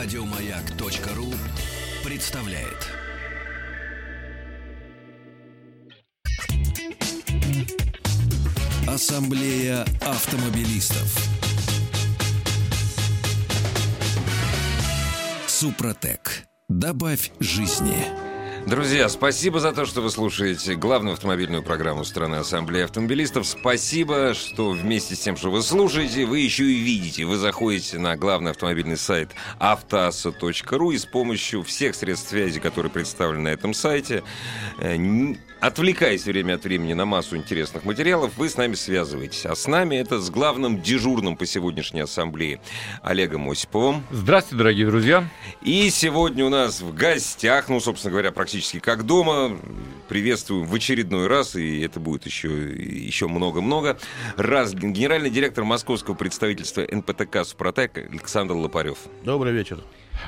Радиомаяк.ру представляет. Ассамблея автомобилистов. Супротек. Добавь жизни. Друзья, спасибо за то, что вы слушаете главную автомобильную программу страны Ассамблеи автомобилистов. Спасибо, что вместе с тем, что вы слушаете, вы еще и видите. Вы заходите на главный автомобильный сайт автоаса.ру и с помощью всех средств связи, которые представлены на этом сайте, э, отвлекаясь время от времени на массу интересных материалов, вы с нами связываетесь. А с нами это с главным дежурным по сегодняшней ассамблее Олегом Осиповым. Здравствуйте, дорогие друзья. И сегодня у нас в гостях, ну, собственно говоря, практически как дома, приветствуем в очередной раз, и это будет еще, еще много-много, раз генеральный директор московского представительства НПТК «Супротек» Александр Лопарев. Добрый вечер.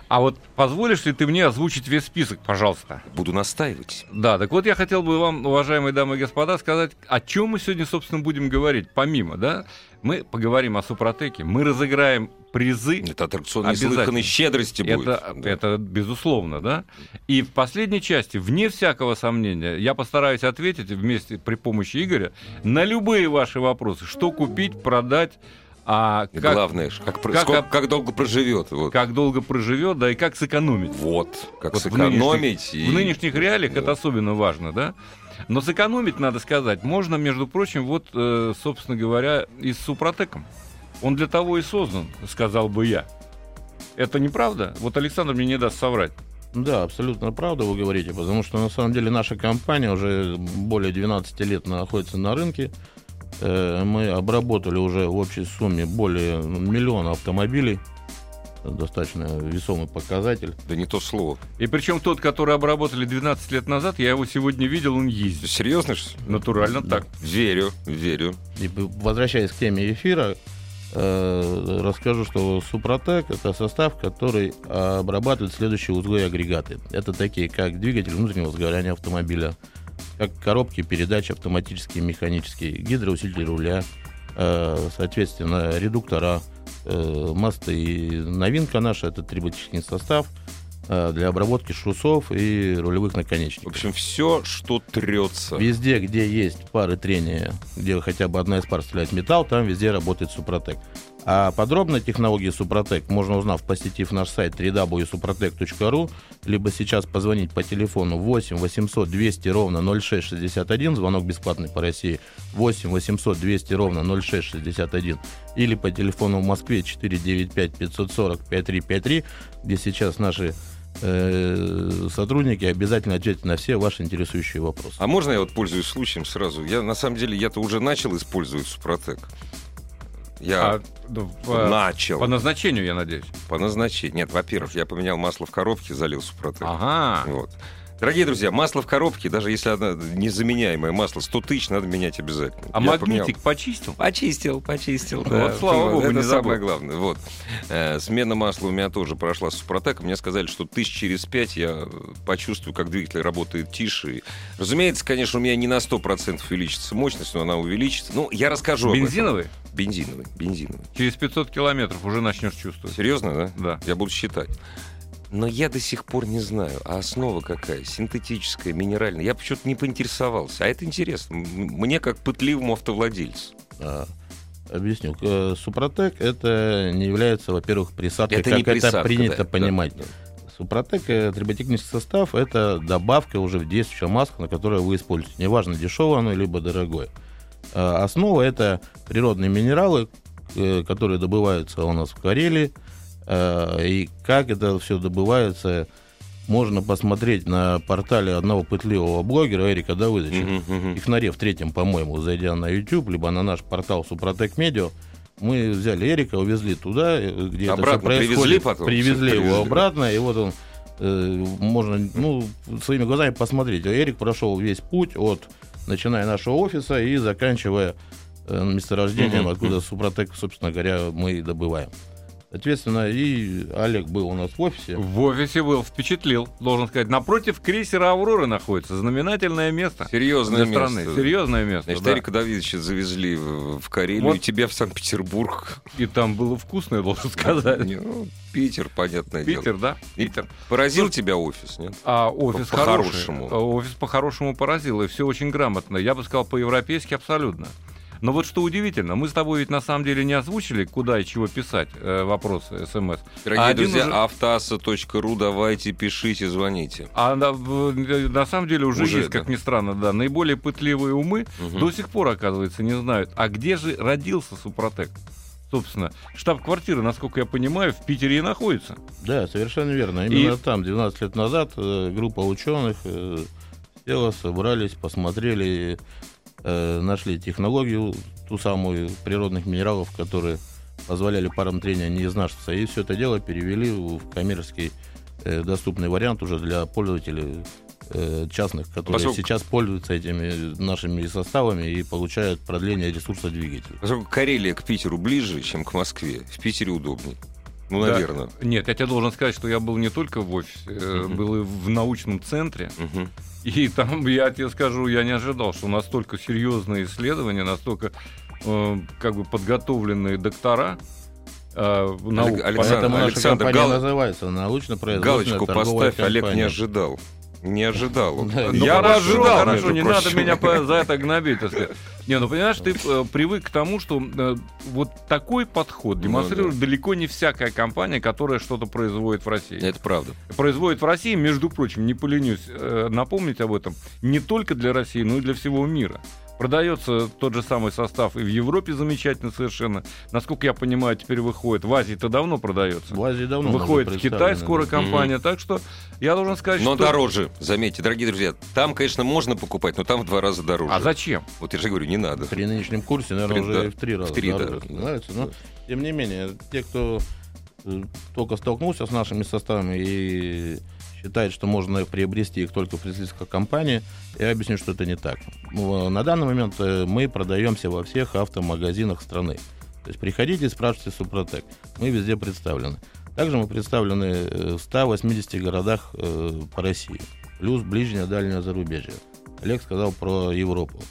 А вот позволишь ли ты мне озвучить весь список, пожалуйста? Буду настаивать. Да, так вот я хотел бы вам, уважаемые дамы и господа, сказать, о чем мы сегодня, собственно, будем говорить. Помимо, да, мы поговорим о Супротеке, мы разыграем призы. Это аттракцион неслыханной щедрости будет. Это, да. это безусловно, да. И в последней части, вне всякого сомнения, я постараюсь ответить вместе при помощи Игоря на любые ваши вопросы. Что купить, продать, а как, Главное, как, как, сколько, как долго проживет. Вот. Как долго проживет, да, и как сэкономить. Вот, как вот сэкономить. В нынешних, и... в нынешних реалиях да. это особенно важно, да. Но сэкономить, надо сказать, можно, между прочим, вот, э, собственно говоря, и с Супротеком. Он для того и создан, сказал бы я. Это неправда? Вот Александр мне не даст соврать. Да, абсолютно правда вы говорите, потому что на самом деле наша компания уже более 12 лет находится на рынке. Э, мы обработали уже в общей сумме более миллиона автомобилей. Достаточно весомый показатель. Да не то слово. И причем тот, который обработали 12 лет назад, я его сегодня видел, он ездит. Серьезно? Натурально да. так. Верю, верю. И возвращаясь к теме эфира, э, расскажу, что Супротек это состав, который обрабатывает следующие узлы и агрегаты. Это такие, как двигатель внутреннего сгорания автомобиля, как коробки передач автоматические, механические, гидроусилитель руля, э, соответственно, редуктора, э, мосты. И новинка наша – это триботехнический состав э, для обработки шрусов и рулевых наконечников. В общем, все, что трется. Везде, где есть пары трения, где хотя бы одна из пар стреляет металл, там везде работает Супротек. А подробно технологии Супротек можно узнав, посетив наш сайт www.suprotec.ru, либо сейчас позвонить по телефону 8 800 200 ровно 0661, звонок бесплатный по России, 8 800 200 ровно 0661, или по телефону в Москве 495 540 5353, где сейчас наши э, сотрудники обязательно ответят на все ваши интересующие вопросы. А можно я вот пользуюсь случаем сразу? Я на самом деле я-то уже начал использовать Супротек. Я а, ну, в, начал. По назначению, я надеюсь. По назначению. Нет, во-первых, я поменял масло в коробке, залил супротек. Ага. Вот. Дорогие друзья, масло в коробке, даже если оно незаменяемое масло, 100 тысяч надо менять обязательно. А Я магнитик поменял. почистил? Почистил, почистил. Да. Вот, слава богу, Это не самое главное. Вот. Э, смена масла у меня тоже прошла с Супротеком. Мне сказали, что тысяч через пять я почувствую, как двигатель работает тише. Разумеется, конечно, у меня не на 100% увеличится мощность, но она увеличится. Ну, я расскажу Бензиновый? Бензиновый, бензиновый. Через 500 километров уже начнешь чувствовать. Серьезно, да? Да. Я буду считать. Но я до сих пор не знаю, а основа какая? Синтетическая, минеральная? Я почему-то не поинтересовался. А это интересно. Мне как пытливому автовладельцу. А, объясню. Э, Супротек это не является, во-первых, присадкой, это как присадка, это принято да, понимать. Да, да. Супротек э, триботехнический состав это добавка уже в действующее масло, на которое вы используете. Неважно, дешевое оно либо дорогое. А, основа это природные минералы, э, которые добываются у нас в Карелии, и как это все добывается, можно посмотреть на портале одного пытливого блогера Эрика Давыдовича. Uh-huh, uh-huh. Ихнаре в третьем, по-моему, зайдя на YouTube, либо на наш портал Супротек Медиа, мы взяли Эрика, увезли туда, э, где обратно это все происходит. Привезли потом? Привезли его привезли. обратно, и вот он э, можно ну, своими глазами посмотреть. Эрик прошел весь путь от начиная нашего офиса и заканчивая э, месторождением, откуда. Супротек, собственно говоря, мы добываем. Соответственно, и Олег был у нас в офисе. В офисе был, впечатлил, должен сказать. Напротив крейсера «Аврора» находится, знаменательное место. Серьезное место. страны. Серьезное место, Значит, да. Эрика Давидовича завезли в, Карелию, Вот. и тебя в Санкт-Петербург. И там было вкусно, я должен сказать. Ну, Питер, понятное дело. Питер, да? И Питер. Поразил тебя офис, нет? А офис По- хороший. по-хорошему. Офис по-хорошему поразил, и все очень грамотно. Я бы сказал, по-европейски абсолютно. Но вот что удивительно, мы с тобой ведь на самом деле не озвучили, куда и чего писать э, вопросы, смс. Дорогие А друзья, уже- автоаса.ру, давайте, пишите, звоните. А на, в- на самом деле уже, Уже, есть, да. как ни странно, да, наиболее пытливые умы Мгм. до сих пор, оказывается, не знают, а где же родился Супротек? Собственно, штаб-квартира, насколько я понимаю, в Питере и находится. Да, совершенно верно. Именно И- там, 12 лет назад, э, группа ученых э, села, собрались, посмотрели, э, нашли технологию, ту самую природных минералов, которые позволяли парам трения не изнашиваться. И все это дело перевели в коммерческий э, доступный вариант уже для пользователей э, частных, которые Поскольку- сейчас пользуются этими нашими составами и получают продление ресурса двигателя. Поскольку Карелия к Питеру ближе, чем к Москве, в Питере удобнее. Ну, Да. наверное. Нет, я тебе должен сказать, что я был не только в офисе, Мгм. был и в научном центре. Мгм. И там, я тебе скажу, я не ожидал, что настолько серьезные исследования, настолько э, как бы подготовленные доктора э, наук. Александр, Поэтому наша Александр, компания гал- называется научно-производственная Галочку поставь, Олег не компания. ожидал. Не ожидал. он. Да, Ну, Я бы хорошо, ожидал, хорошо, не прочим. надо меня по- за это гнобить, так сказать. Не, ну понимаешь, ты э, привык к тому, что э, вот такой подход Ну, демонстрирует далеко не всякая компания, которая что-то производит в России. Это правда. Производит в России, между прочим, не поленюсь э, напомнить об этом, не только для России, но и для всего мира. Продается тот же самый состав и в Европе замечательно совершенно. Насколько я понимаю, теперь выходит. В Азии-то давно продается. В Азии давно Выходит в Китай скоро да. компания. Так что я должен сказать, Но что... дороже, заметьте, дорогие друзья. Там, конечно, можно покупать, но там в два раза дороже. А зачем? Вот я же говорю, не надо. При нынешнем курсе, наверное, При- уже да, в три раза в три, да. дороже становится. Но, тем не менее, те, кто только столкнулся с нашими составами и считает, что можно приобрести их только в представительской компании, я объясню, что это не так. На данный момент э, мы продаемся во всех автомагазинах страны. То есть приходите, спрашивайте Супротек. Мы везде представлены. Также мы представлены э, в 180 городах э, по России. Плюс ближнее, дальнее зарубежье. Олег сказал про Европу.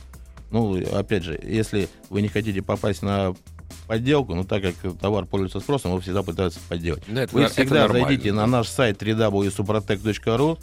Ну, опять же, если вы не хотите попасть на подделку, ну, так как товар пользуется спросом, его всегда пытаются подделать. Да, это Вы это всегда нормально, зайдите на наш сайт www.suprotec.ru,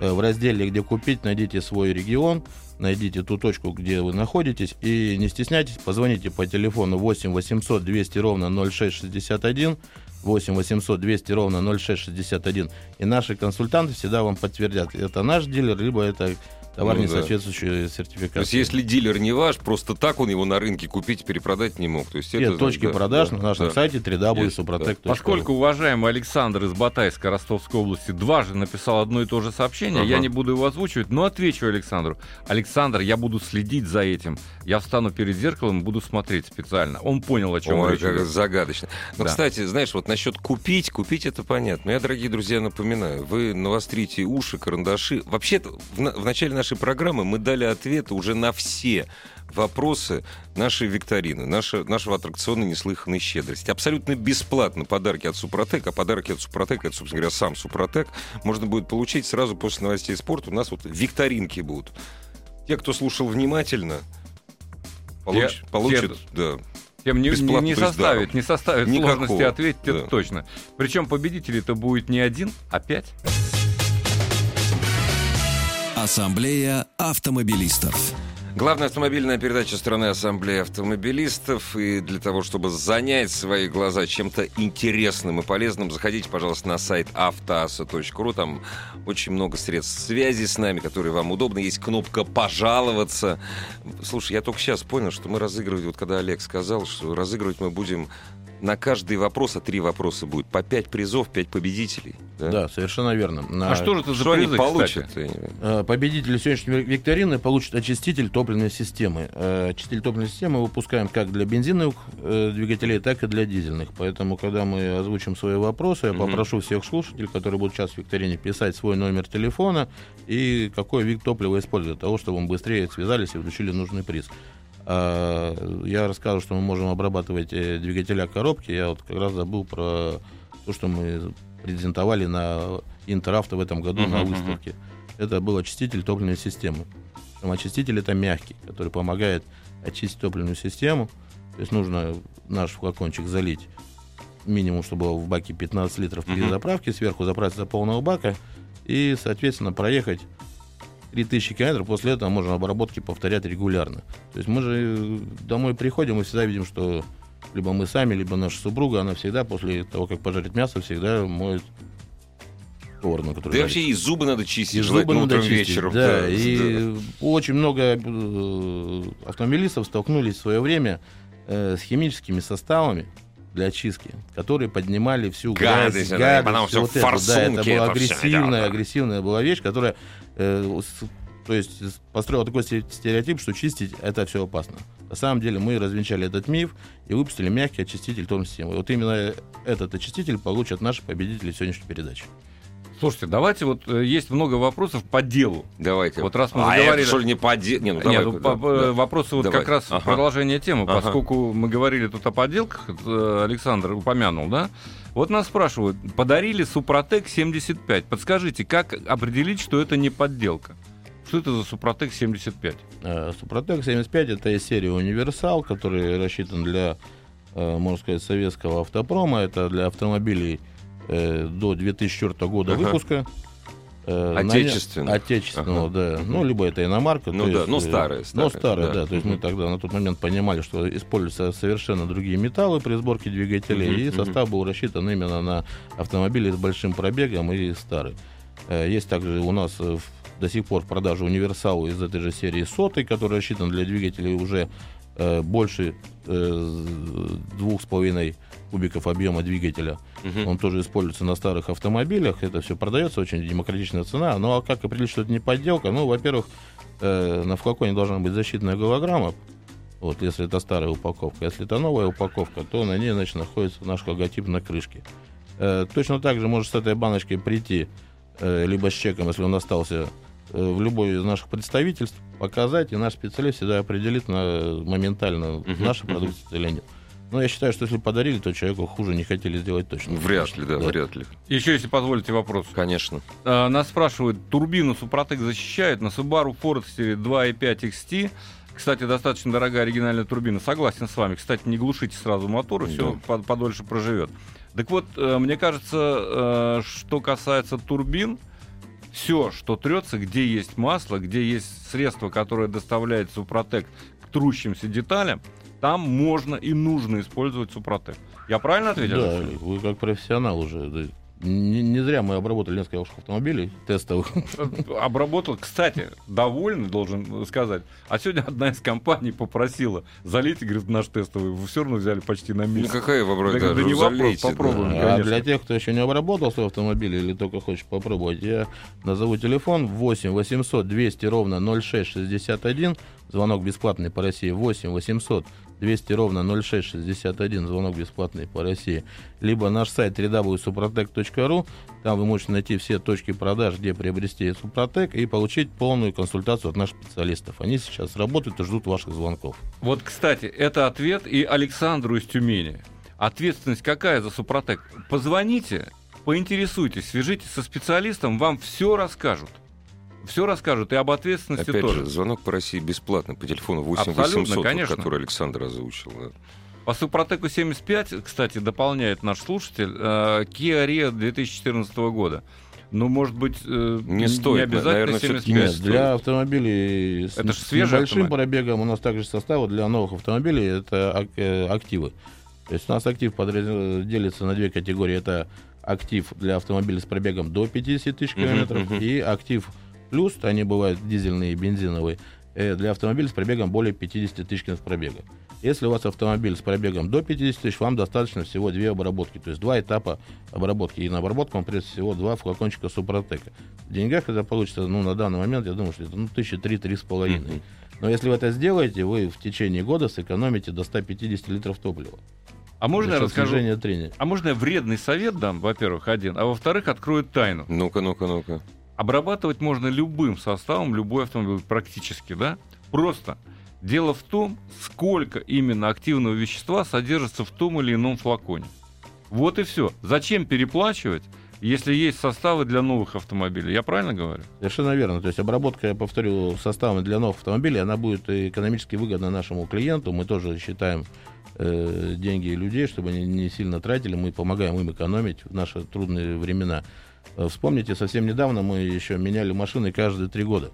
э, в разделе «Где купить» найдите свой регион, найдите ту точку, где вы находитесь, и не стесняйтесь, позвоните по телефону 8 800 200 ровно 0661, 8 800 200 ровно 0661, и наши консультанты всегда вам подтвердят, это наш дилер, либо это товар, Ну не да. соответствующий То сертификации. есть, если дилер не ваш, просто так он его на рынке купить и перепродать не мог. То есть, Все это, точки да, продаж да, на нашем да. сайте www.suprotec.ru. Поскольку уважаемый Александр из Батайска Ростовской области дважды написал одно и то же сообщение, Ага. я не буду его озвучивать, но отвечу Александру. Александр, я буду следить за этим. Я встану перед зеркалом и буду смотреть специально. Он понял, о чем Ой, речь как идет. загадочно. Но, Да. кстати, знаешь, вот насчет купить, купить это понятно. Я, дорогие друзья, напоминаю, вы навострите уши, карандаши. Вообще-то, в, в начале нашей программы мы дали ответы уже на все вопросы нашей викторины, наша, нашего аттракциона «Неслыханной щедрости». Абсолютно бесплатно подарки от Супротек, а подарки от Супротека, это, собственно говоря, сам Супротек, можно будет получить сразу после новостей спорта. У нас вот викторинки будут. Те, кто слушал внимательно, получ- Те- получат, те- да, Тем не, не- составит, даром. не составит Никакого, сложности ответить, да. это точно. Причем победителей-то будет не один, а пять. Ассамблея автомобилистов. Главная автомобильная передача страны Ассамблеи автомобилистов. И для того, чтобы занять свои глаза чем-то интересным и полезным, заходите, пожалуйста, на сайт автоаса.ру. Там очень много средств связи с нами, которые вам удобны. Есть кнопка «Пожаловаться». Слушай, я только сейчас понял, что мы разыгрывать, вот когда Олег сказал, что разыгрывать мы будем на каждый вопрос, а три вопроса будет, по пять призов, пять победителей. Да? Да, совершенно верно. На- А что же это за Что они призы, получат? кстати? не понимаю. Э, Победители сегодняшней вик- викторины получат очиститель топливной системы. Э, Очиститель топливной системы выпускаем как для бензиновых э, двигателей, так и для дизельных. Поэтому, когда мы озвучим свои вопросы, я попрошу всех слушателей, которые будут сейчас в викторине, писать свой номер телефона и какой вид топлива использовать, для того, чтобы мы быстрее связались и получили нужный приз. А, я рассказывал, что мы можем обрабатывать э, двигателя коробки. Я вот как раз забыл про то, что мы презентовали на Интеравто в этом году uh-huh, на выставке. Uh-huh. Это был очиститель топливной системы. Очиститель это мягкий, который помогает очистить топливную систему. То есть нужно наш флакончик залить минимум, чтобы было в баке 15 литров при uh-huh. сверху заправить до полного бака и, соответственно, проехать 3000 километров, после этого можно обработки повторять регулярно. То есть мы же домой приходим и всегда видим, что либо мы сами, либо наша супруга, она всегда после того, как пожарит мясо, всегда моет сторону. Да вообще и зубы надо чистить, и зубы надо чистить, вечером. Да, да, и да. очень много э, автомобилистов столкнулись в свое время э, с химическими составами, для очистки, которые поднимали всю гадость, гадость, гадость потом все вот это, да, это была агрессивная, да. агрессивная была вещь, которая, э, с, то есть построила такой стереотип, что чистить это все опасно. На самом деле мы развенчали этот миф и выпустили мягкий очиститель тон системы. Вот именно этот очиститель получат наши победители сегодняшней передачи. Слушайте, давайте вот э, есть много вопросов по делу. Давайте. Вот раз мы а заговорили... это, что ли, не по делу? Не, ну, давай, Нет, ну, да, по, да. вопросы вот давай. как раз ага. продолжение темы, ага. поскольку мы говорили тут о подделках, э, Александр упомянул, да? Вот нас спрашивают, подарили Супротек 75. Подскажите, как определить, что это не подделка? Что это за Супротек 75? Э, Супротек 75 это из серии Универсал, который рассчитан для, можно сказать, советского автопрома. Это для автомобилей э, до 2004 года ага. выпуска. Э, Отечественного. На, отечественного, ага. да. Ну, либо это иномарка. Ну, да, есть, ну, старая. Ну, старая, да. да. То есть мы тогда на тот момент понимали, что используются совершенно другие металлы при сборке двигателей, uh-huh, и состав uh-huh. был рассчитан именно на автомобили с большим пробегом и старый. Э, есть также у нас до сих пор в продаже универсал из этой же серии сотый, который рассчитан для двигателей уже э, больше э, двух с половиной кубиков объема двигателя. Угу. Он тоже используется на старых автомобилях. Это все продается, очень демократичная цена. Ну а как определить, что это не подделка? Ну, во-первых, э, на флаконе должна быть защитная голограмма. Вот, если это старая упаковка. Если это новая упаковка, то на ней, значит, находится наш логотип на крышке. Э, точно так же может с этой баночкой прийти э, либо с чеком, если он остался э, в любой из наших представительств, показать, и наш специалист всегда определит на, моментально, uh-huh, наша продукция uh-huh. или нет. Но я считаю, что если подарили, то человеку хуже не хотели сделать точно. Вряд ли, да, да. вряд ли. Еще, если позволите вопрос. Конечно. А, нас спрашивают, турбину Супротек защищает на Subaru Forester 2.5 XT. Кстати, достаточно дорогая оригинальная турбина. Согласен с вами. Кстати, не глушите сразу мотор, и все да. подольше проживет. Так вот, э, мне кажется, э, что касается турбин, все, что трется, где есть масло, где есть средство, которое доставляет Супротек к трущимся деталям, там можно и нужно использовать Супротек. Я правильно ответил? Да, вы как профессионал уже. Не, не зря мы обработали несколько автомобилей тестовых. Обработал. Кстати, довольный, должен сказать. А сегодня одна из компаний попросила залить, говорит, наш тестовый. Вы все равно взяли почти на месяц. Ну какая вопрос? Да, да не вопрос, попробуем, да. А для тех, кто еще не обработал свой автомобиль или только хочет попробовать, я назову телефон 8 800 200 ровно 0661. Звонок бесплатный по России 8 800 200 ровно 0661, звонок бесплатный по России, либо наш сайт www.suprotec.ru, там вы можете найти все точки продаж, где приобрести Супротек и получить полную консультацию от наших специалистов. Они сейчас работают и ждут ваших звонков. Вот, кстати, это ответ и Александру из Тюмени. Ответственность какая за Супротек? Позвоните, поинтересуйтесь, свяжитесь со специалистом, вам все расскажут все расскажут и об ответственности Опять тоже. Же, звонок по России бесплатно по телефону 8 800, конечно. который Александр озвучил. Да. По Супротеку 75, кстати, дополняет наш слушатель, э, Kia Rio 2014 года. Ну, может быть, э, не, стоит, не обязательно наверное, 75. Нет, стоит. для автомобилей с, это с небольшим автомобиль. пробегом у нас также состава для новых автомобилей это э, активы. То есть у нас актив делится на две категории. Это актив для автомобиля с пробегом до 50 тысяч километров uh-huh, uh-huh. и актив плюс, они бывают дизельные и бензиновые, э, для автомобиля с пробегом более 50 тысяч км пробега. Если у вас автомобиль с пробегом до 50 тысяч, вам достаточно всего две обработки, то есть два этапа обработки. И на обработку вам придется всего два флакончика Супротека. В деньгах это получится, ну, на данный момент, я думаю, что это ну, тысячи три-три с половиной. Но если вы это сделаете, вы в течение года сэкономите до 150 литров топлива. А можно я расскажу? А можно я вредный совет дам, во-первых, один, а во-вторых, открою тайну. Ну-ка, ну-ка, ну-ка. Обрабатывать можно любым составом, любой автомобиль практически, да? Просто Дело в том, сколько именно активного вещества содержится в том или ином флаконе. Вот и все. Зачем переплачивать, если есть составы для новых автомобилей? Я правильно говорю? Совершенно верно. То есть обработка, я повторю, составами для новых автомобилей, она будет экономически выгодна нашему клиенту. Мы тоже считаем э, деньги людей, чтобы они не сильно тратили. Мы помогаем им экономить в наши трудные времена. Э, вспомните, совсем недавно мы еще меняли машины каждые три года.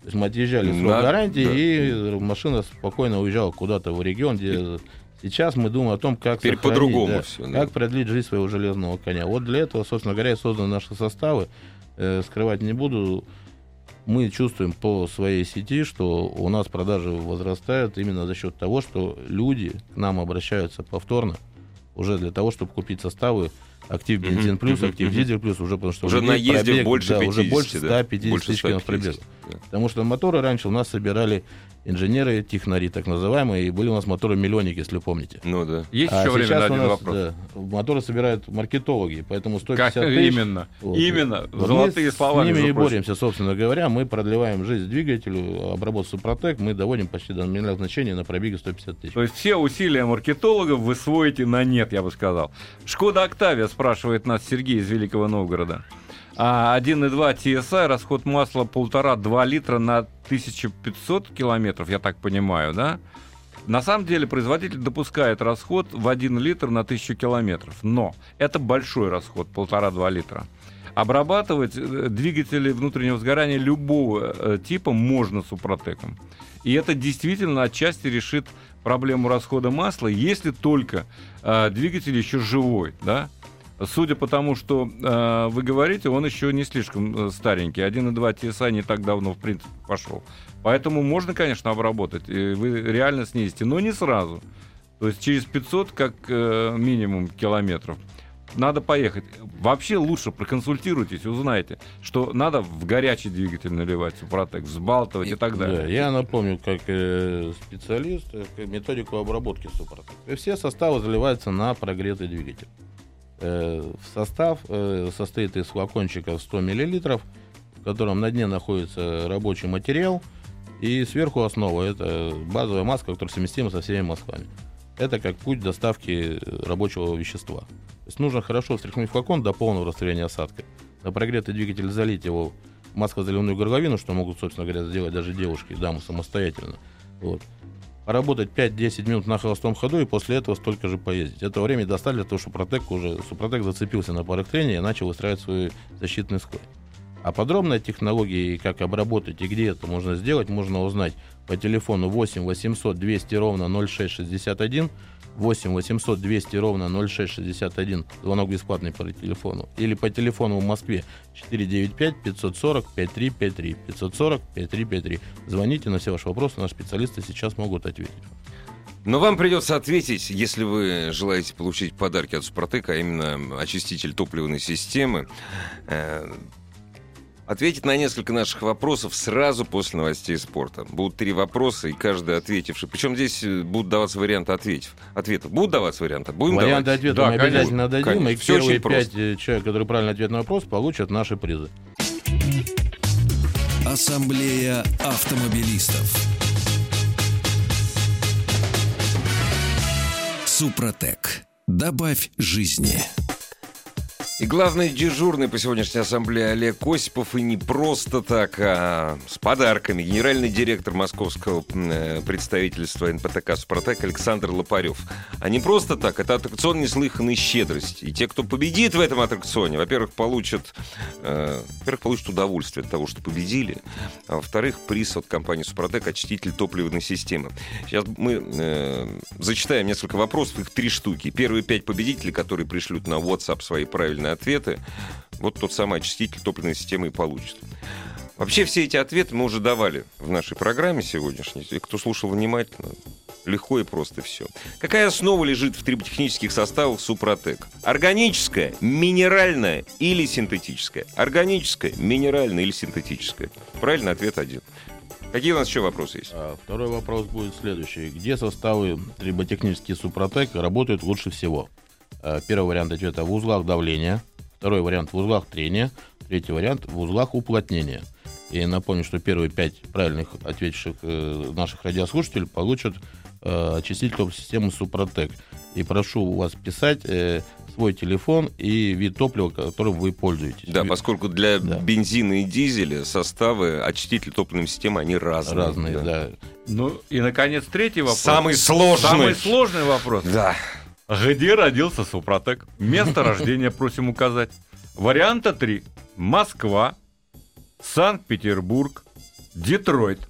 То есть мы отъезжали срок На... гарантии, да. и машина спокойно уезжала куда-то в регион, где сейчас мы думаем о том, как Теперь по-другому да, все, да. как продлить жизнь своего железного коня. Вот для этого, собственно говоря, и созданы наши составы. Э, скрывать не буду. Мы чувствуем по своей сети, что у нас продажи возрастают именно за счет того, что люди к нам обращаются повторно уже для того, чтобы купить составы актив бензин плюс, актив дизель плюс, уже потому что уже наездив пробег, больше да, 50, уже больше 150 да, тысяч километров пробега. Да. Потому что моторы раньше у нас собирали инженеры, технари, так называемые, и были у нас моторы-миллионники, если помните. Ну да. Есть а еще время на один нас, вопрос. Да, моторы собирают маркетологи, поэтому 150 как тысяч... Именно, вот. именно, вот золотые мы слова. с ними и боремся, собственно говоря, мы продлеваем жизнь двигателю, обработку Супротек, мы доводим почти до номинального значения на пробеге 150 тысяч. То есть все усилия маркетологов вы своите на нет, я бы сказал. Шкода Октавия, спрашивает нас Сергей из Великого Новгорода. 1,2 TSI, расход масла 1,5-2 литра на 1500 километров, я так понимаю, да? На самом деле производитель допускает расход в 1 литр на 1000 километров, но это большой расход, 1,5-2 литра. Обрабатывать э, двигатели внутреннего сгорания любого э, типа можно супротеком. И это действительно отчасти решит проблему расхода масла, если только э, двигатель еще живой, да? Судя по тому, что э, вы говорите, он еще не слишком э, старенький. 1.2 TSI не так давно, в принципе, пошел. Поэтому можно, конечно, обработать. И вы реально снизите, но не сразу. То есть через 500 как э, минимум километров. Надо поехать. Вообще лучше проконсультируйтесь, узнайте, что надо в горячий двигатель наливать Супротек, взбалтывать и, и так далее. Да, я напомню, как э, специалист, э, методику обработки Супротек. Все составы заливаются на прогретый двигатель. Э, в состав э, состоит из флакончика 100 мл, в котором на дне находится рабочий материал, и сверху основа. Это базовая маска, которая совместима со всеми масками. Это как путь доставки рабочего вещества. То есть нужно хорошо встряхнуть флакон до полного растворения осадка. На прогретый двигатель залить его в маскозаливную горловину, что могут, собственно говоря, сделать даже девушки, дамы самостоятельно. Вот поработать 5-10 минут на холостом ходу и после этого столько же поездить. Этого времени достаточно для того, чтобы Протек уже Супротек зацепился на парах трения и начал выстраивать свой защитный слой. А подробная технология и как обработать и где это можно сделать, можно узнать по телефону 8 800 200 ровно 0661 8 800 200 ровно 0661, звонок бесплатный по телефону, или по телефону в Москве 495 540 5353, 540 5353. Звоните на все ваши вопросы, наши специалисты сейчас могут ответить. Но вам придется ответить, если вы желаете получить подарки от Супротека, а именно очиститель топливной системы. Ответить на несколько наших вопросов сразу после новостей спорта. Будут три вопроса, и каждый ответивший. Причем здесь э, будут даваться варианты ответов. ответов. Будут даваться варианты? Будем Варианты давать? ответа да, мы конечно, обязательно дадим. Конечно. И Все первые пять просто. Э, человек, которые правильно ответят на вопрос, получат наши призы. Ассамблея автомобилистов. Супротек. Добавь жизни. И главный дежурный по сегодняшней ассамблее Олег Осипов, и не просто так, а с подарками. Генеральный директор московского э, представительства НПТК «Супротек» Александр Лопарев. А не просто так, это аттракцион неслыханной щедрости. И те, кто победит в этом аттракционе, во-первых, получат, э, во-первых, получат удовольствие от того, что победили, а во-вторых, приз от компании «Супротек» очиститель топливной системы. Сейчас мы э, зачитаем несколько вопросов, их три штуки. Первые пять победителей, которые пришлют на WhatsApp свои правильные правильные ответы, вот тот самый очиститель топливной системы и получит. Вообще все эти ответы мы уже давали в нашей программе сегодняшней. И кто слушал внимательно, легко и просто все. Какая основа лежит в триботехнических составах Супротек? Органическая, минеральная или синтетическая? Органическая, минеральная или синтетическая? Правильный ответ один. Какие у нас еще вопросы есть? А, второй вопрос будет следующий. Где составы триботехнических Супротек работают лучше всего? Э, первый вариант ответа в узлах давления, второй вариант в узлах трения, третий вариант в узлах уплотнения. И напомню, что первые пять правильных ответивших э, наших радиослушателей получат э, очиститель топ-системы Супротек. И прошу у вас писать свой телефон и вид топлива, которым вы пользуетесь. Да, поскольку для да. бензина и дизеля составы очистителей топливной системы, они разные. Разные, да. да. Ну и, наконец, третий вопрос. Самый сложный. Самый сложный вопрос. Да. Где родился Супротек? Место рождения просим указать. Варианта 3. Москва, Санкт-Петербург, Детройт.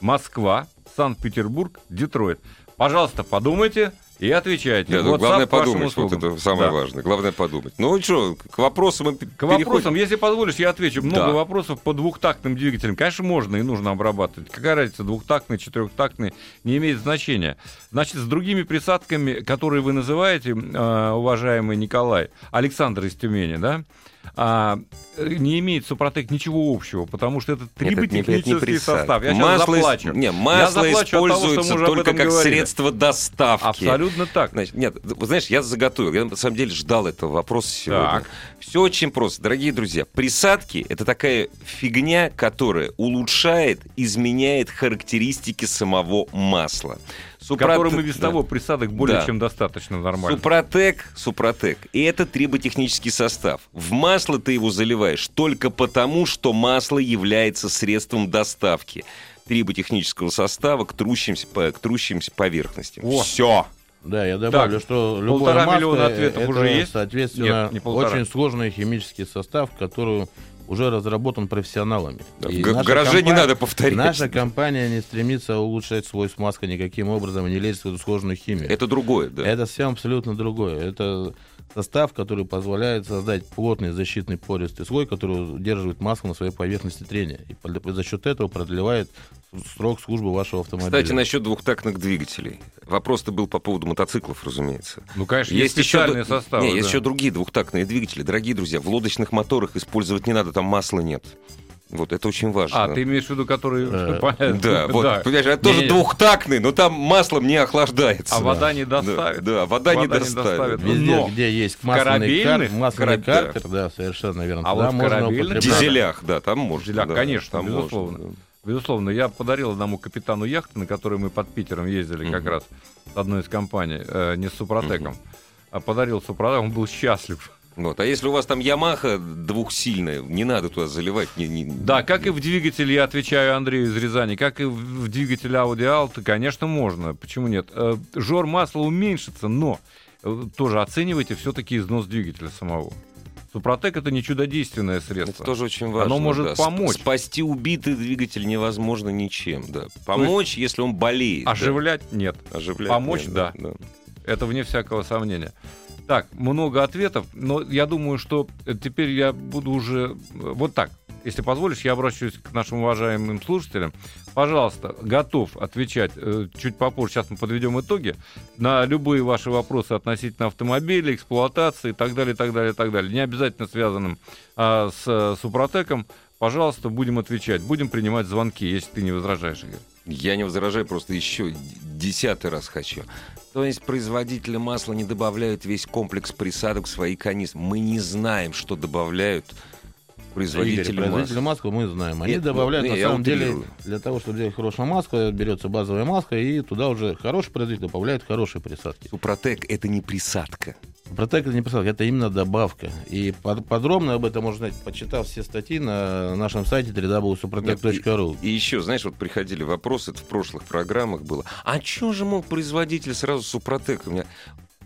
Москва, Санкт-Петербург, Детройт. Пожалуйста, подумайте, и отвечайте. Да, ну, главное подумать, вот это самое да. важное. Главное подумать. Ну что, к вопросам К переходим. вопросам, если позволишь, я отвечу. Много да. вопросов по двухтактным двигателям. Конечно, можно и нужно обрабатывать. Какая разница, двухтактный, четырехтактный, не имеет значения. Значит, с другими присадками, которые вы называете, э, уважаемый Николай, Александр из Тюмени, да, а, не имеет Супротек ничего общего, потому что это триботехнический не, состав. Я масло, заплачу. Не, масло я используется того, только как говорили. средство доставки. Абсолютно так. Значит, нет, знаешь, я заготовил. Я на самом деле ждал этого вопроса сегодня. Так. Все очень просто. Дорогие друзья, присадки — это такая фигня, которая улучшает, изменяет характеристики самого масла. Супротек, которым и без того присадок более да. чем достаточно нормально. Супротек, Супротек. И это триботехнический состав. В масло ты его заливаешь только потому, что масло является средством доставки триботехнического состава к трущимся, к трущимся поверхностям. О. Все. Да, я добавлю, так, что любое масло ответов это, уже есть. соответственно, Нет, очень сложный химический состав, который уже разработан профессионалами. Да, в гараже не надо повторять. Наша компания не стремится улучшать свой смазка никаким образом и не лезет в эту сложную химию. Это другое, да? Это все абсолютно другое. Это состав, который позволяет создать плотный защитный пористый слой, который удерживает масло на своей поверхности трения. И за счет этого продлевает срок службы вашего автомобиля. Кстати, насчет двухтактных двигателей. Вопрос-то был по поводу мотоциклов, разумеется. Ну, конечно, есть, есть специальные еще, составы. Не, да. есть еще другие двухтактные двигатели. Дорогие друзья, в лодочных моторах использовать не надо, там масла нет. Вот это очень важно. А, ты имеешь в виду, который... Да, вот, понимаешь, это тоже двухтактный, но там маслом не охлаждается. А вода не доставит. Да, вода не доставит. Везде, где есть масляный картер, да, совершенно верно. А вот в корабельных... Дизелях, да, там можно. Дизелях, конечно, безусловно. Безусловно, я подарил одному капитану яхты, на которой мы под Питером ездили как раз с одной из компаний, э, не с Супротеком, а подарил Супротек, он был счастлив. Вот. А если у вас там Ямаха двухсильная, не надо туда заливать. Не, не... Да, как и в двигателе, я отвечаю Андрею из Рязани, как и в двигателе Audi Alta, конечно, можно. Почему нет? Э, жор масла уменьшится, но э, тоже оценивайте все-таки износ двигателя самого. Супротек это не чудодейственное средство. Это тоже очень важно. Оно может да. помочь. Спасти убитый двигатель невозможно ничем. Да. Помочь, есть, если он болеет. Оживлять да. нет. Оживлять помочь нет, да. да. Это вне всякого сомнения. Так, много ответов, но я думаю, что теперь я буду уже вот так. Если позволишь, я обращусь к нашим уважаемым слушателям. Пожалуйста, готов отвечать э, чуть попозже. Сейчас мы подведем итоги на любые ваши вопросы относительно автомобиля, эксплуатации и так далее, и так далее, и так далее. Не обязательно связанным а, с а, Супротеком. Пожалуйста, будем отвечать, будем принимать звонки, если ты не возражаешь, Игорь. Я не возражаю, просто еще десятый раз хочу. То есть производители масла не добавляют весь комплекс присадок в свои канистры. Мы не знаем, что добавляют производители Игорь, производители масла мы знаем. Они Нет, добавляют, ну, на самом деле, для того, чтобы сделать хорошую маску, берется базовая маска, и туда уже хороший производитель добавляет хорошие присадки. Супротек — это не присадка. Супротек — это не присадка, это именно добавка. И под, подробно об этом можно знать, почитав все статьи на нашем сайте www.suprotec.ru. И, и еще, знаешь, вот приходили вопросы, это в прошлых программах было. А что же мог производитель сразу Супротек? У меня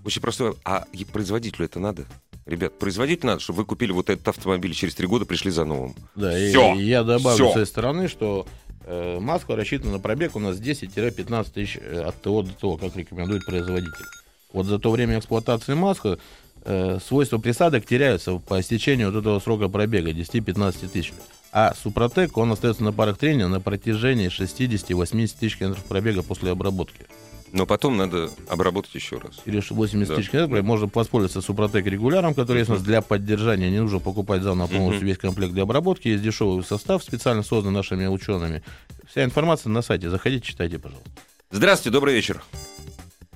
очень простой, а производителю это надо? Ребят, производитель надо, чтобы вы купили вот этот автомобиль, через три года пришли за новым. Да, Всё. и я добавлю Всё. с своей стороны, что э, маска рассчитана на пробег у нас 10-15 тысяч э, от ТО до ТО, как рекомендует производитель. Вот за то время эксплуатации маска э, свойства присадок теряются по истечению вот этого срока пробега 10-15 тысяч. А Супротек, он остается на парах трения на протяжении 60-80 тысяч километров пробега после обработки. Но потом надо обработать еще раз. Или 80 да. тысяч километров. Можно воспользоваться Супротек регуляром, который есть у нас для поддержания. Не нужно покупать заново полностью весь комплект для обработки. Есть дешевый состав, специально создан нашими учеными. Вся информация на сайте. Заходите, читайте, пожалуйста. Здравствуйте, добрый вечер.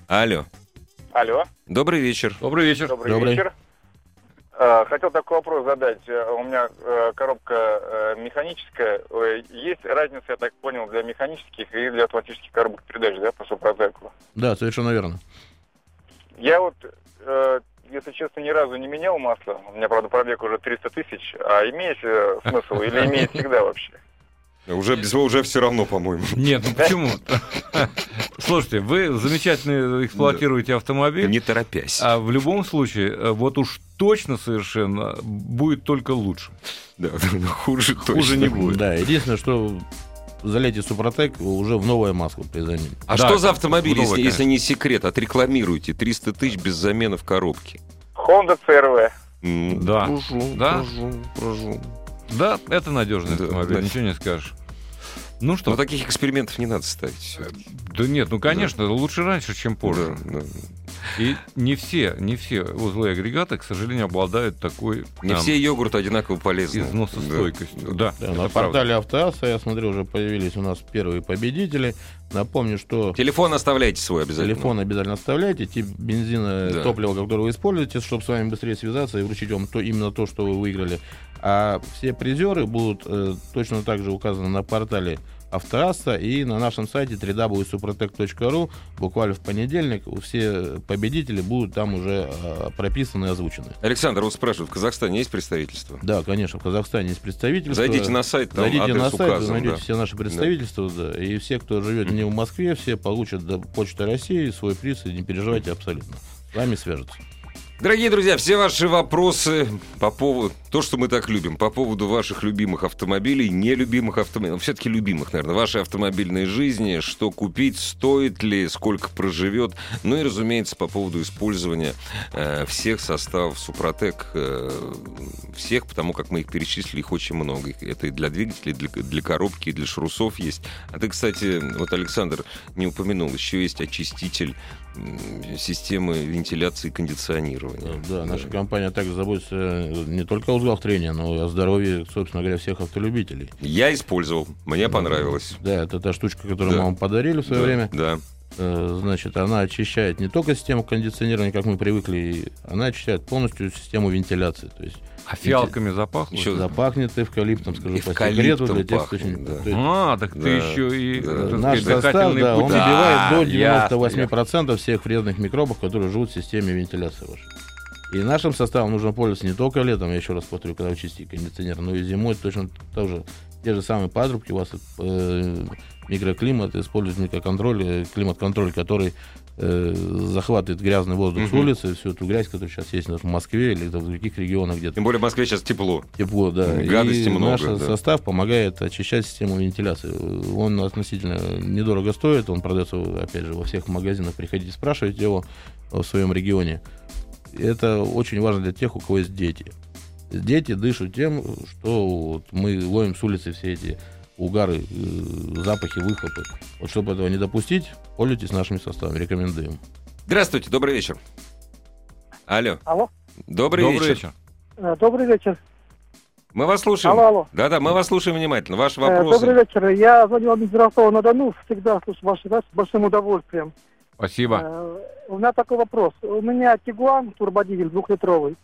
Алло. Алло. Добрый вечер. Добрый вечер. Добрый, добрый. вечер. А, хотел такой вопрос задать. Э, у меня э, коробка э, механическая. Есть разница, я так понял, для механических и для автоматических коробок передач, да, по супротеку? Да, совершенно верно. Я вот, если честно, ни разу не менял масло. У меня, правда, пробег уже 300 тысяч. А имеет смысл или имеет всегда вообще? Уже без уже все равно, по-моему. Нет, ну почему? Слушайте, вы замечательно эксплуатируете автомобиль. Не торопясь. А в любом случае, э, вот уж точно совершенно будет только лучше. Да, хуже, хуже не будет. Да, единственное, что залейте Супротек уже в новое масло при замене. А да, что за автомобиль, новое, если, если не секрет? Отрекламируйте 300 тысяч без замены в коробке. Honda CRV. Да. Прожу, да? прожу, прожу. Да, это надежный да, автомобиль, да. ничего не скажешь. Ну что? Но таких экспериментов не надо ставить. Да нет, ну конечно, да. лучше раньше, чем позже. Да, да. И не все, не все узлы агрегата, к сожалению, обладают такой... Не там, все йогурты одинаково полезны. Износостойкостью. Да, да, да на портале Автоаса, я смотрю, уже появились у нас первые победители. Напомню, что... Телефон оставляйте свой обязательно. Телефон обязательно оставляйте. Тип бензина, да. топлива, которое вы используете, чтобы с вами быстрее связаться и вручить вам то, именно то, что вы выиграли. А все призеры будут э, точно так же указаны на портале Автоасса и на нашем сайте www.suprotec.ru буквально в понедельник все победители будут там уже э, прописаны и озвучены. Александр, вот спрашивают, в Казахстане есть представительство? Да, конечно, в Казахстане есть представительство. Зайдите на сайт, там Зайдите на сайт, указан, найдете да. все наши представительства, да. Да, и все, кто живет не в Москве, все получат до Почты России свой приз, и не переживайте абсолютно. С вами свяжутся. Дорогие друзья, все ваши вопросы по поводу, то, что мы так любим, по поводу ваших любимых автомобилей, нелюбимых автомобилей, ну, все-таки любимых, наверное, вашей автомобильной жизни, что купить, стоит ли, сколько проживет, ну и, разумеется, по поводу использования э, всех составов Супротек, э, всех, потому как мы их перечислили, их очень много. Это и для двигателей, для, для коробки, и для шрусов есть. А ты, кстати, вот Александр не упомянул, еще есть очиститель системы вентиляции и кондиционирования. Да, да, наша компания также заботится э, не только о узлах трения, но и о здоровье, собственно говоря, всех автолюбителей. Я использовал, мне понравилось. Да, это та штучка, которую да. мы вам подарили в свое да, время. Да. Э, значит, она очищает не только систему кондиционирования, как мы привыкли, она очищает полностью систему вентиляции. То есть а фиалками запахнет? Еще запахнет эвкалиптом, скажу эвкалиптом по секрету. Для тех, кто... да. А, так да. ты еще и... Да. Наш состав, да, он убивает до 98% я... всех вредных микробов, которые живут в системе вентиляции вашей. И нашим составом нужно пользоваться не только летом, я еще раз повторю, когда вы чистите кондиционер, но и зимой точно тоже те же самые патрубки, у вас э, микроклимат, используют микроконтроль, э, климат-контроль, который э, захватывает грязный воздух угу. с улицы, всю эту грязь, которая сейчас есть в Москве или в других регионах где-то. Тем более в Москве сейчас тепло. Тепло, да. Гадости и много. Наш да. состав помогает очищать систему вентиляции. Он относительно недорого стоит, он продается, опять же, во всех магазинах. Приходите, спрашивайте его в своем регионе. Это очень важно для тех, у кого есть дети. Дети дышат тем, что вот мы ловим с улицы все эти угары, э, запахи, выхлопы. Вот чтобы этого не допустить, пользуйтесь нашими составами, рекомендуем. Здравствуйте, добрый вечер. Алло. Алло. Добрый, добрый вечер. вечер. Э, добрый вечер. Мы вас слушаем. Алло, алло. Да-да, мы вас слушаем внимательно. Ваши э, вопросы. Добрый вечер. Я звонил из Ростова-на-Дону. Всегда слушаю ваши с большим удовольствием. Спасибо. У меня такой вопрос. У меня Тигуан, турбодизель двухлитровый.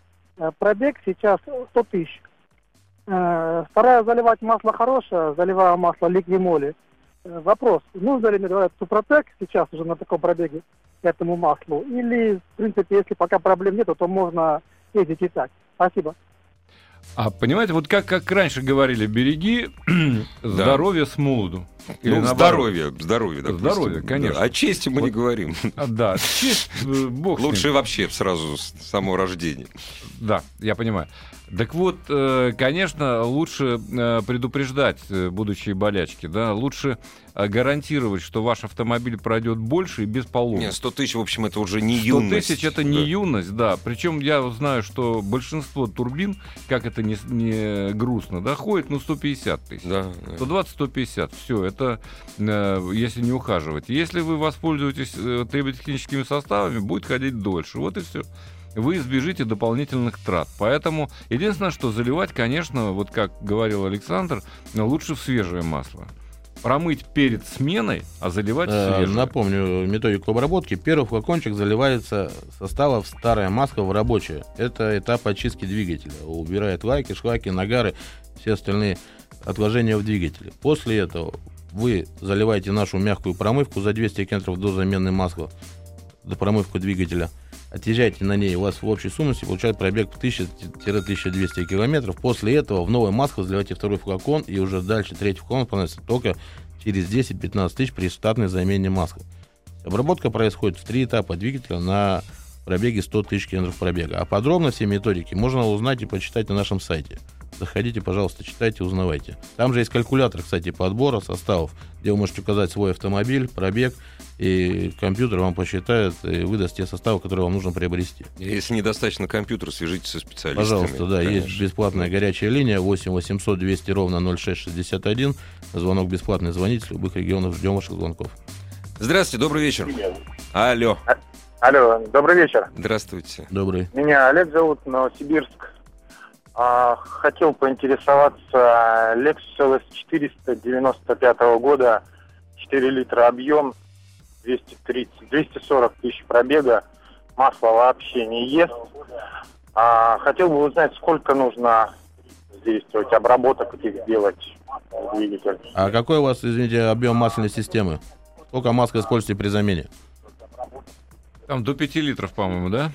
Пробег сейчас 100 тысяч. Э, стараюсь заливать масло хорошее, заливаю масло ликвимоли. Э, вопрос, нужно ли мне давать супротек сейчас уже на таком пробеге этому маслу? Или, в принципе, если пока проблем нет, то можно ездить и так? Спасибо. А понимаете, вот как, как раньше говорили, береги здоровье с молоду. Или ну, здоровье, здоровье, допустим. Здоровье, конечно. Да. О чести мы вот, не говорим. А, да, честь, э, бог Лучше вообще сразу с самого рождения. Да, я понимаю. Так вот, э, конечно, лучше э, предупреждать будущие болячки, да, лучше гарантировать, что ваш автомобиль пройдет больше и без поломок. Нет, 100 тысяч, в общем, это уже не 100 юность. 100 тысяч это не да. юность, да. Причем я знаю, что большинство турбин, как это не, не грустно, да, ходит ну 150 тысяч. Да, да. 120-150, все, это если не ухаживать. Если вы воспользуетесь триботехническими составами, будет ходить дольше. Вот и все вы избежите дополнительных трат. Поэтому единственное, что заливать, конечно, вот как говорил Александр, лучше в свежее масло. промыть перед сменой, а заливать э, свежее. Напомню методику обработки. Первый флакончик заливается составов старая маска в рабочая. Это этап очистки двигателя. Убирает лайки, шлаки, нагары, все остальные отложения в двигателе. После этого вы заливаете нашу мягкую промывку за 200 км до замены масла, до промывку двигателя – отъезжаете на ней, у вас в общей суммности получает пробег 1000-1200 километров. После этого в новое масло заливаете второй флакон, и уже дальше третий флакон поносится только через 10-15 тысяч при штатной замене масла. Обработка происходит в три этапа двигателя на пробеге 100 тысяч километров пробега. А подробно все методики можно узнать и почитать на нашем сайте. Заходите, пожалуйста, читайте, узнавайте. Там же есть калькулятор, кстати, подбора составов, где вы можете указать свой автомобиль, пробег, и компьютер вам посчитает и выдаст те составы, которые вам нужно приобрести. Если недостаточно компьютера, свяжитесь со специалистами. Пожалуйста, да, конечно. есть бесплатная горячая линия 8 800 200 ровно 0661. Звонок бесплатный, звоните, любых регионах ждем ваших звонков. Здравствуйте, добрый вечер. Алло. А, алло, добрый вечер. Здравствуйте. Добрый. Меня Олег зовут, Новосибирск. А, хотел поинтересоваться Lexus LS 495 года, 4 литра объем, 230, 240 тысяч пробега, масло вообще не ест. А, хотел бы узнать, сколько нужно действовать, обработок этих сделать двигатель. А какой у вас, извините, объем масляной системы? Сколько масла используете при замене? Там до 5 литров, по-моему, да?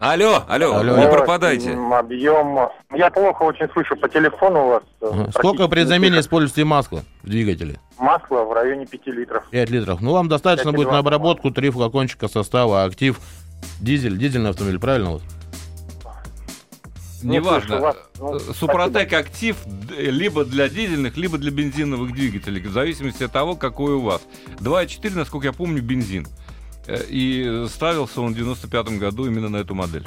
Алло, алло, алло, не пропадайте. Объем. Я плохо очень слышу по телефону у вас. Ага. Сколько при замене используете масла в двигателе? Масло в районе 5 литров. 5 литров. Ну, вам достаточно будет на обработку 3 флакончика состава актив. Дизель, дизельный автомобиль, правильно? Вот? Неважно. Вас, ну, Супротек актив либо для дизельных, либо для бензиновых двигателей, в зависимости от того, какой у вас. 2.4, насколько я помню, бензин. Э, и ставился он в 95 году именно на эту модель.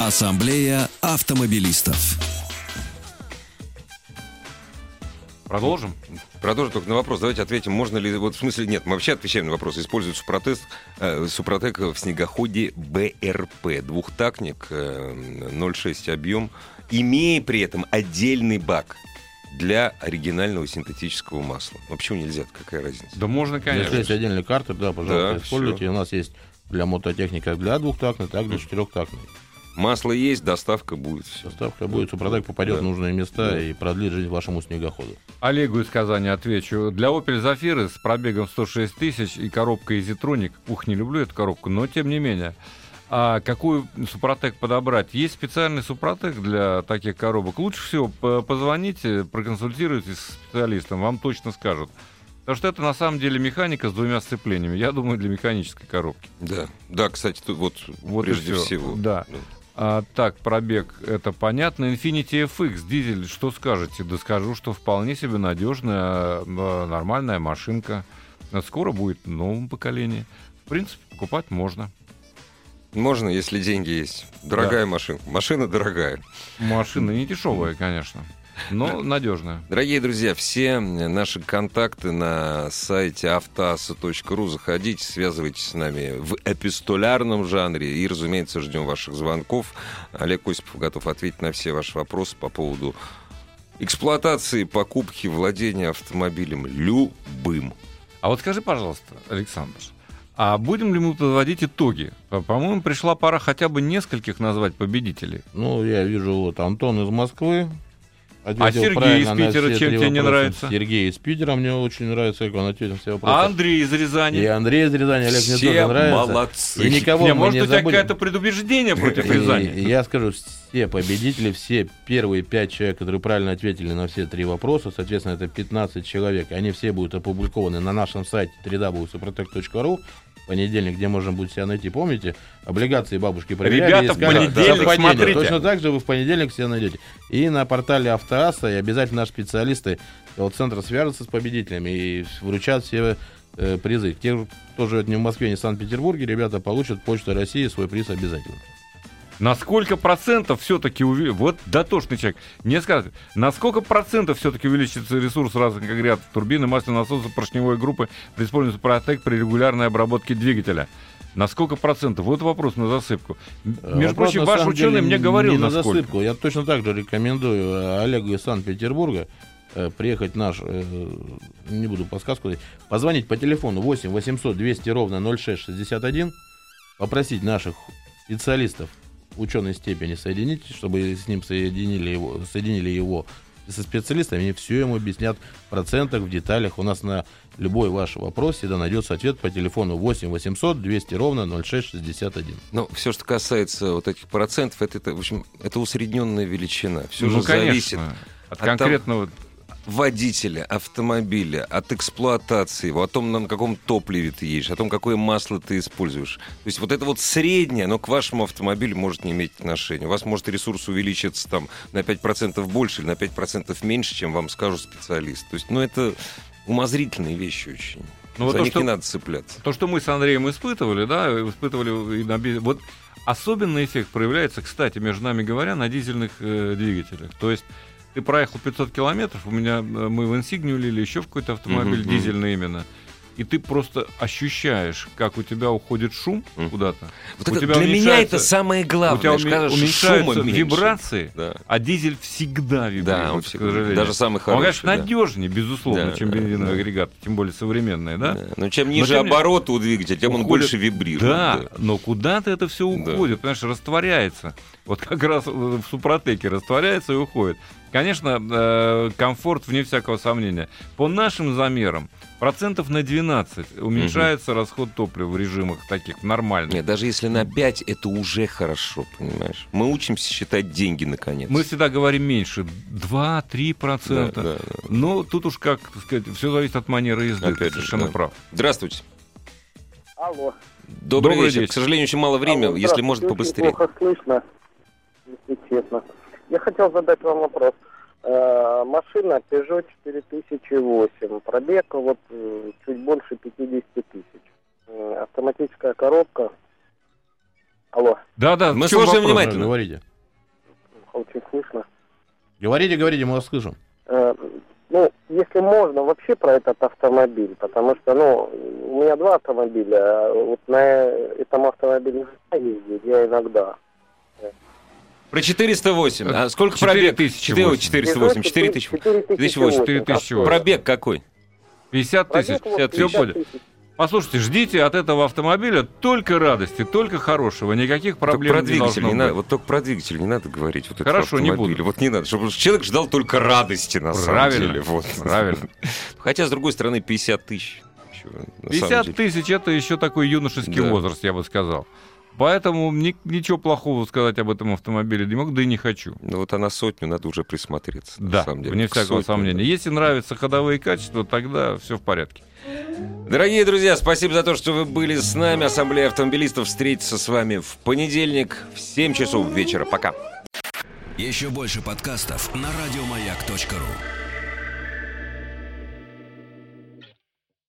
Ассамблея автомобилистов. Продолжим? Продолжим только на вопрос. Давайте ответим, можно ли... Вот в смысле, нет, мы вообще отвечаем на вопрос. Используют Супротек, э, Супротек в снегоходе БРП. Двухтактник, э, 0,6 объем, имея при этом отдельный бак для оригинального синтетического масла. Ну, почему нельзя? Какая разница? Да можно, конечно. Если есть отдельные карты, да, пожалуйста, да, используйте. Все. У нас есть для мототехника для двухтактной, так и для четырехтактной. Масло есть, доставка будет. Все. Доставка будет, супродак попадет да. в нужные места да. и продлит жизнь вашему снегоходу. Олегу из Казани отвечу. Для Opel Zafira с пробегом 106 тысяч и коробкой Easytronic, ух, не люблю эту коробку, но тем не менее, а какую супротек подобрать? Есть специальный супротек для таких коробок. Лучше всего позвоните, проконсультируйтесь с специалистом, вам точно скажут. Потому что это на самом деле механика с двумя сцеплениями. Я думаю, для механической коробки. Да, да, кстати, тут вот, вот прежде всего. Да. А, так, пробег, это понятно. Infiniti FX, дизель, что скажете? Да скажу, что вполне себе надежная, а, нормальная машинка. Скоро будет в новом поколении. В принципе, покупать можно. Можно, если деньги есть. Дорогая да. машина. Машина дорогая. Машина не дешевая, конечно. Но надежная. Дорогие друзья, все наши контакты на сайте автоаса.ру. Заходите, связывайтесь с нами в эпистолярном жанре. И, разумеется, ждем ваших звонков. Олег Осипов готов ответить на все ваши вопросы по поводу эксплуатации, покупки, владения автомобилем любым. А вот скажи, пожалуйста, Александр, а будем ли мы подводить итоги? По-моему, пришла пора хотя бы нескольких назвать победителей. Ну, я вижу вот Антон из Москвы. А Сергей из Питера чем тебе не нравится? Сергей из Питера мне очень нравится, как он ответил все вопросы. А Андрей из Рязани? И Андрей из Рязани, Олег все мне тоже нравится. молодцы. И никого не, мы может, не у тебя какое-то предубеждение против Рязани? Я скажу, все победители, все первые пять человек, которые правильно ответили на все три вопроса, соответственно, это 15 человек, они все будут опубликованы на нашем сайте www.suprotec.ru понедельник, где можно будет себя найти. Помните, облигации бабушки проверяли? Ребята, в понедельник да, смотрите. Точно так же вы в понедельник себя найдете. И на портале Автоаса, и обязательно наши специалисты центра свяжутся с победителями и вручат все э, призы. Те, кто живет не в Москве, не в Санкт-Петербурге, ребята получат Почта России свой приз обязательно. На сколько процентов все-таки увеличится, вот дотошный человек, не скажет, на сколько процентов все-таки увеличится ресурс разных агрегатов турбины, масляного насоса, поршневой группы при использовании Супротек при регулярной обработке двигателя? На сколько процентов? Вот вопрос на засыпку. Э, Между вопрос, прочим, ваш ученый мне говорил, не на засыпку. Я точно так же рекомендую э, Олегу из Санкт-Петербурга э, приехать наш, не буду подсказку позвонить по телефону 8 800 200 ровно 0661, попросить наших специалистов ученой степени соединить, чтобы с ним соединили его, соединили его со специалистами, они все ему объяснят в процентах, в деталях. У нас на любой ваш вопрос всегда найдется ответ по телефону 8 800 200 ровно 0661. Ну, все, что касается вот этих процентов, это, это в общем, это усредненная величина. Все ну, же конечно. зависит от, от конкретного водителя автомобиля, от эксплуатации его, о том, на каком топливе ты едешь, о том, какое масло ты используешь. То есть вот это вот среднее, но к вашему автомобилю может не иметь отношения. У вас может ресурс увеличиться там на 5% больше или на 5% меньше, чем вам скажут специалист. То есть, ну, это умозрительные вещи очень. Ну, За вот них то, что, не надо цепляться. То, что мы с Андреем испытывали, да, испытывали и на вот особенный эффект проявляется, кстати, между нами говоря, на дизельных э, двигателях. То есть ты проехал 500 километров, у меня э, мы в Инсигнию или еще в какой-то автомобиль mm-hmm. дизельный именно, и ты просто ощущаешь, как у тебя уходит шум mm. куда-то. Вот это, тебя для меня это самое главное. У тебя уме- уменьшаются вибрации, да. а дизель всегда вибрирует, да, он всегда, к сожалению. Даже самый хороший. Он, конечно, да. надежнее, безусловно, да, чем бензиновый да. агрегат, тем более современный, да? да. Но чем ниже но, обороты у двигателя, тем уходит... он больше вибрирует. Да, да. но куда-то это все уходит, да. понимаешь, растворяется. Вот как раз в Супротеке растворяется и уходит. Конечно, э, комфорт вне всякого сомнения. По нашим замерам, процентов на 12 уменьшается угу. расход топлива в режимах таких нормальных. Нет, даже если на 5, это уже хорошо, понимаешь? Мы учимся считать деньги, наконец. Мы всегда говорим меньше, 2-3%. Да, да, да. Но тут уж, как сказать, все зависит от манеры езды, Опять ты совершенно да. прав. Здравствуйте. Алло. Добрый, Добрый вечер. вечер. К сожалению, очень мало времени, Алло, если может побыстрее. Плохо слышно, если честно. Я хотел задать вам вопрос. Э, машина Peugeot 4008. Пробег вот э, чуть больше 50 тысяч. Э, автоматическая коробка. Алло. Да, да, мы слушаем внимательно. Говорите. Очень слышно. Говорите, говорите, мы вас слышим. Ну, если можно, вообще про этот автомобиль, потому что, ну, у меня два автомобиля, а вот на этом автомобиле ездить я иногда. Про 408. А сколько 4 пробег? Тысячи 4, 408. 4 тысячи. 4 тысячи. Пробег какой? 50 тысяч. 50 Все понял. Послушайте, ждите от этого автомобиля только радости, только хорошего, никаких проблем только про не должно не быть. Надо, вот только про двигатель не надо говорить. Вот Хорошо, не буду. Вот не надо, чтобы человек ждал только радости на Правильно. самом деле. Вот. Правильно. Хотя, с другой стороны, 50 тысяч. 50 тысяч это еще такой юношеский да. возраст, я бы сказал. Поэтому ни, ничего плохого сказать об этом автомобиле не могу, да и не хочу. Ну вот а на сотню надо уже присмотреться. Да, на самом деле, вне всякого сотне, сомнения. Да. Если нравятся ходовые качества, тогда все в порядке. Дорогие друзья, спасибо за то, что вы были с нами. Ассамблея автомобилистов встретится с вами в понедельник в 7 часов вечера. Пока. Еще больше подкастов на радиомаяк.ру